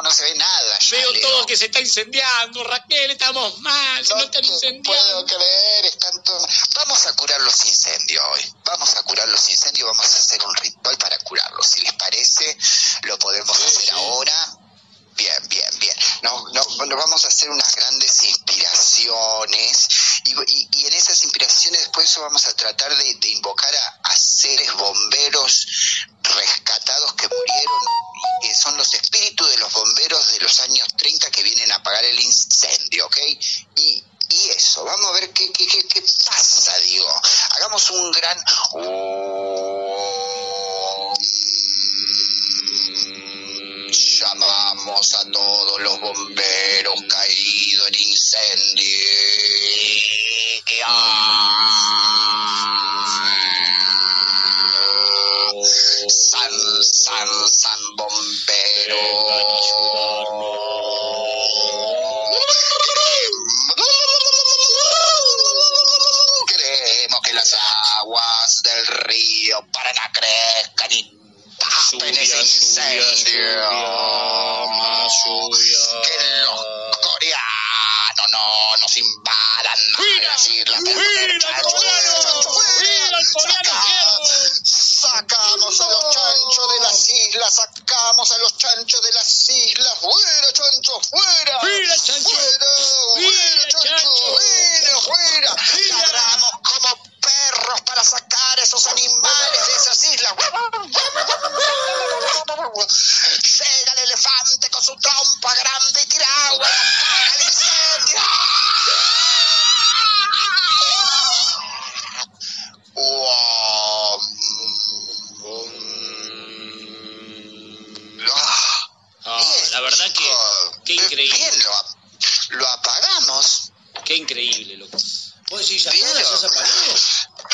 abajo no se ve nada. ya, Veo Leo. todo que se está incendiando, Raquel, estamos mal, No están incendiando. puedo creer, están todo- Vamos a curar los incendios hoy. Vamos a curar los incendios, vamos a hacer un ritual para curarlos. Si les parece, lo podemos Sí, hacer sí. ahora. Bien, bien, bien. No, no, bueno, vamos a hacer unas grandes inspiraciones y, y- y en esas inspiraciones después vamos a tratar de, de invocar a, a seres bomberos rescatados Un gran... Llamamos a todos los bomberos caídos en incendio. No nos invadan islas. ¡Fuera, Chancho, coreano! ¡Fuera, el coreano Saca- Sacamos a los chanchos de las islas, sacamos a los chanchos de las islas. ¡Fuera, chancho, fuera! ¡Fuera, chancho! ¡Fuera, ¡Fuera, fuera, chancho! fuera! ¡Fuera! Ladramos la verdad que, qué increíble. Bien, lo, lo apagamos. qué increíble, loco. ¿Vos decís, ¿ya.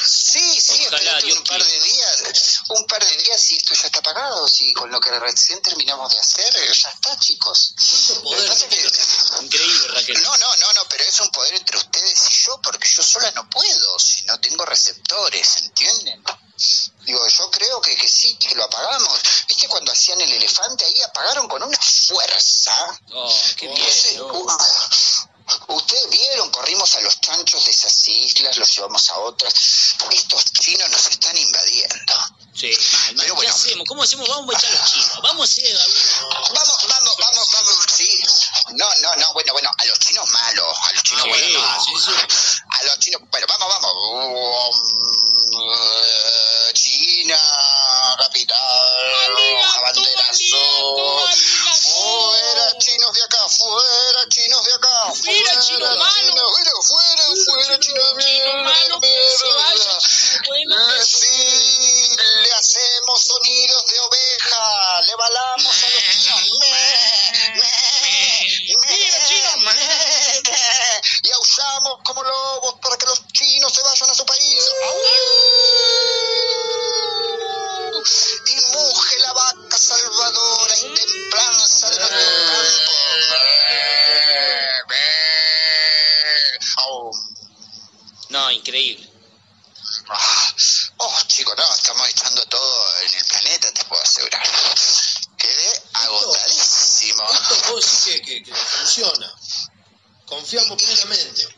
Sí, sí, Ojalá, un par de días, un par de días y esto ya está apagado, sí, con lo que recién terminamos de hacer, eh, ya está, chicos. ¿Cuánto Lo que poder pasa es tiene que- Increíble, Raquel. no, no, no, no, pero es un poder entre ustedes y yo, porque yo sola no puedo, si no tengo receptores, ¿entienden? Digo, yo creo que, que sí, que lo apagamos. ¿Viste cuando hacían el elefante ahí? Apagaron con una fuerza. Oh, qué bien. Ese- ¿no? u- Ustedes vieron, corrimos a los chanchos de esas islas, los llevamos a otras. Estos chinos nos están invadiendo. Sí, mal, mal. Pero bueno. ¿Qué hacemos? ¿Cómo hacemos? Vamos a echar los chinos. Vamos a hacer vamos, vamos, vamos, que, que, que funciona. Confiamos plenamente.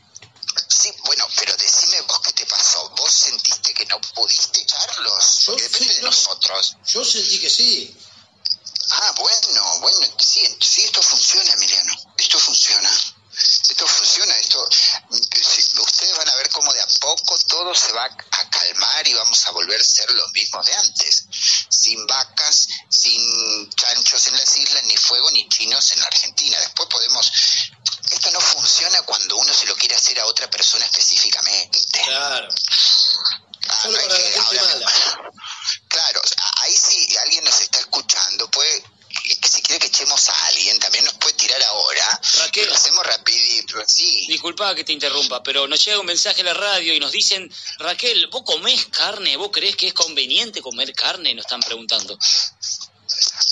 Sí, bueno, pero decime vos qué te pasó. ¿Vos sentiste que no pudiste echarlos? Yo depende sí, de no. nosotros. Yo sentí que sí. Ah, bueno, bueno, sí, sí, esto funciona, Emiliano. Esto funciona. Esto funciona, esto... Ustedes van a ver cómo de a poco todo se va a calmar y vamos a volver a ser los mismos de antes. Sin vacas, sin chanchos en las islas, ni fuego, ni chinos en la Argentina. Después podemos... Esto no funciona cuando uno se lo quiere hacer a otra persona específicamente. Claro. Ah, Solo no es para la que gente ahora- mala. Claro, ahí sí alguien nos está escuchando, puede, si quiere que echemos a alguien, también nos puede tirar ahora. Raquel. Lo hacemos rapidito, sí. Disculpa que te interrumpa, pero nos llega un mensaje a la radio y nos dicen, Raquel, ¿vos comés carne? ¿Vos creés que es conveniente comer carne? Nos están preguntando.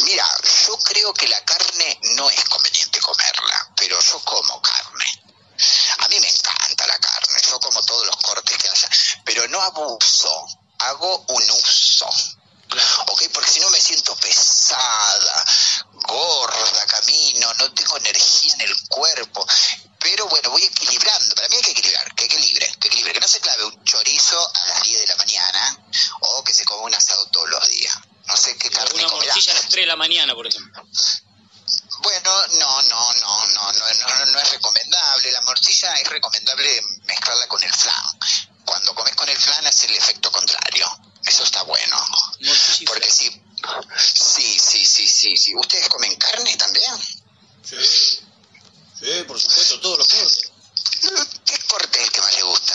Mira, yo creo que la carne no es conveniente comerla, pero yo como carne. A mí me encanta la carne, yo como todos los cortes que haya, pero no abuso, hago un uso. ¿Ok? Porque si no me siento pesada, gorda, camino no tengo energía en el cuerpo. Pero bueno, voy equilibrando. Para mí hay que equilibrar, que equilibre, que equilibre. Que no se clave un chorizo a las 10 de la mañana o que se coma un asado todos los días. No sé qué carne Una comerá. morcilla a las 3 de la mañana, por ejemplo. Bueno, no, no, no, no, no, no, no es recomendable. La morcilla es recomendable mezclarla con el flan. Cuando comes con el flan hace el efecto contrario. Eso está bueno. Porque sí, sí, sí, sí, sí, sí. ¿Ustedes comen carne también? Sí, sí, por supuesto, todos los cortes. ¿Qué corte es el que más le gusta?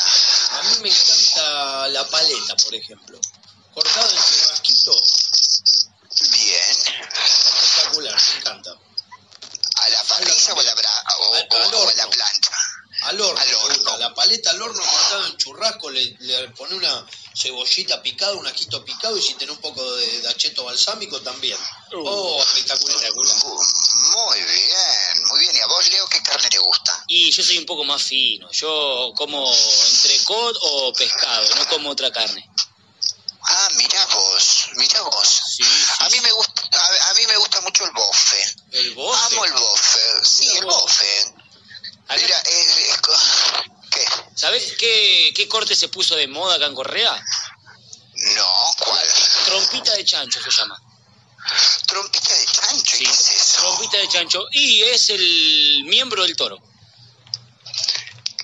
A mí me encanta la paleta, por ejemplo. Cortada en churrasquito, Bien. espectacular, me encanta. ¿A la parrilla o a la, bra o, Al- o- al o a la plancha? Al horno, Al me horno. gusta. La paleta al horno cortada en churrasco, le, le pone una cebollita picada, un ajito picado y si tiene un poco de, de acheto balsámico también. Uh, oh, espectacular. Uh, Muy bien, muy bien. ¿Y a vos, Leo, qué carne te gusta? Y yo soy un poco más fino. Yo como entrecot o pescado, no como otra carne. Ah, mirá vos, mirá vos. Sí, sí, A mí me gusta, a, a mí me gusta mucho el bofe. El bofe. Amo el bofe. Sí, el bofe. Mira, es, es. ¿Sabés qué, qué corte se puso de moda acá en Correa? No, ¿cuál? Trompita de chancho se llama. Trompita de chancho, ¿y Sí, qué es eso? trompita de chancho. Y es el miembro del toro.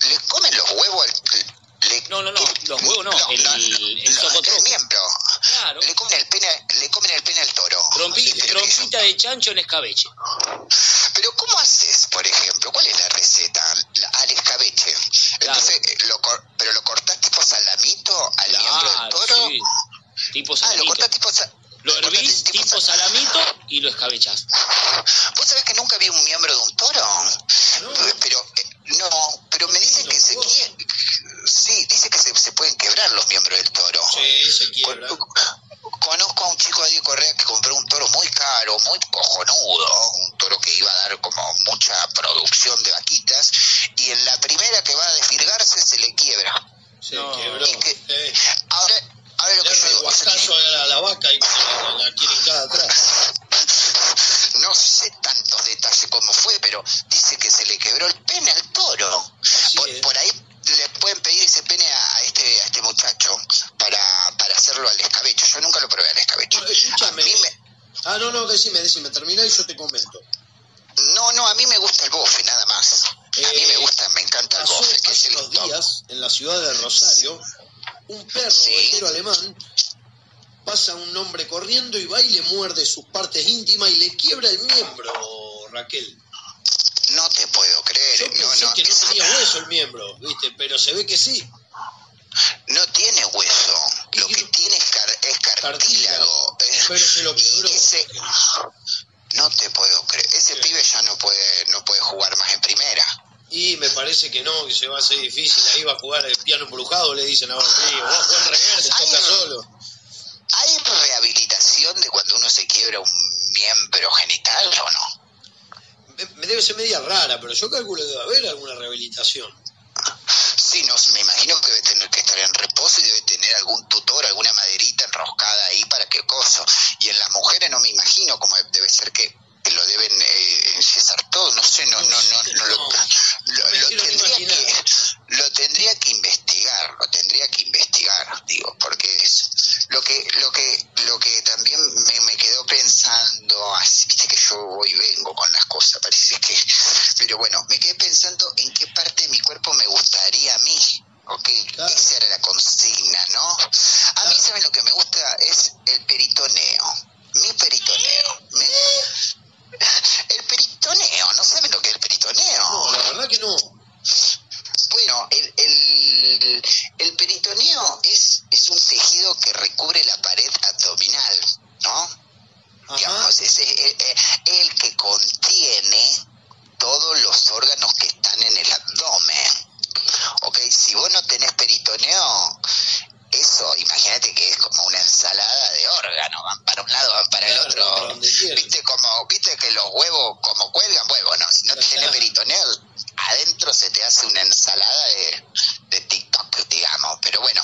¿Le comen los huevos al... Le, No, no, no, los huevos no, el- el socotroco. miembro. Claro. Le comen el pene, le comen el pene al toro. Trompi- Sí, pero ¿qué es trompita de chancho en escabeche. Pero ¿cómo haces, por ejemplo? ¿Cuál es la receta? La- al escabeche. Entonces, eh, lo cor- ¿pero lo cortás tipo salamito al miembro del toro? sí. Tipo Ah, lo salamito. cortás tipo... sa- Lo hervís tipo sa- salamito y lo escabechás. ¿Vos sabés que nunca vi un miembro de un toro? ¿No? Pero, eh, no, pero me dicen que se ¿Los quie- Sí, dice que se, se pueden quebrar los miembros del toro. Sí, se decime, decime, terminá y yo te comento. no, no, a mí me gusta el bofe, nada más. A mí Eh, me gusta, me encanta el bofe, que es hace el unos días en la ciudad de Rosario, un perro Sí. alemán pasa un hombre corriendo y va y le muerde sus partes íntimas y le quiebra el miembro, Raquel. No te puedo creer. Yo no, pensé no, que no es- tenía hueso el miembro, ¿viste? Pero se ve que sí. no tiene hueso. Lo que tiene es, car- es cartílago. Eh, Pero se lo ese- no te puedo creer. Ese Sí. pibe ya no puede, no puede jugar más en primera. Y me parece que no, que se va a hacer difícil. Ahí va a jugar el piano embrujado, le dicen ahora. Sí, vos jugar reverse, Ay, toca solo. ¿Hay rehabilitación de cuando uno se quiebra un miembro genital o no? Me, me debe ser media rara, pero yo calculo que debe haber alguna rehabilitación. Sí, no, me imagino que debe tener que estar en reposo y debe tener algún tutor, alguna maderita enroscada ahí para que coso. Y en las mujeres no me imagino cómo debe ser que, lo deben eh, enyesar todo, no sé, no, no, no, no, No, lo- Digamos, es el, el- el que contiene todos los órganos que están en el abdomen. Ok, si vos no tenés peritoneo, eso, imagínate que es como una ensalada de órganos, van para un lado, van para el Claro, otro. Viste como, viste que los huevos como cuelgan huevos, ¿no? Si no tenés Claro. peritoneo, adentro se te hace una ensalada de, de TikTok, digamos. Pero bueno,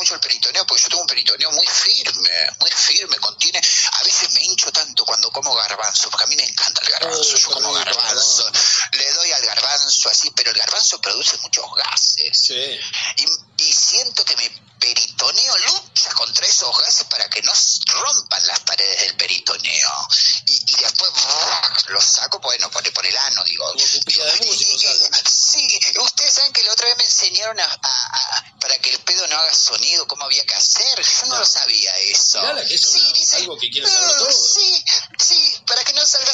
mucho el peritoneo porque yo tengo un peritoneo muy firme, muy firme, contiene, a veces me hincho tanto cuando como garbanzo, porque a mí me encanta el garbanzo, Oh, yo como garbanzo, garbanzo. le doy al garbanzo así, pero el garbanzo produce muchos gases Sí. y, y siento que mi peritoneo lucha contra esos gases para que no rompan las paredes del peritoneo y, y después los saco bueno por, por el ano digo de Y- sí ustedes saben que la otra vez me enseñaron a-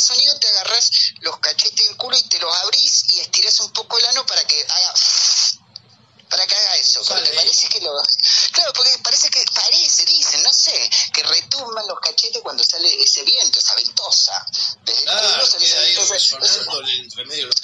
sonido te agarras los cachetes del culo y te los abrís y estirás un poco el ano para que haga para que haga eso, porque parece que lo... Claro, porque parece que, parece, dicen, no sé, que retumban los cachetes cuando sale ese viento, esa ventosa. Desde el Claro, culo sale esa ventosa. entre medio de los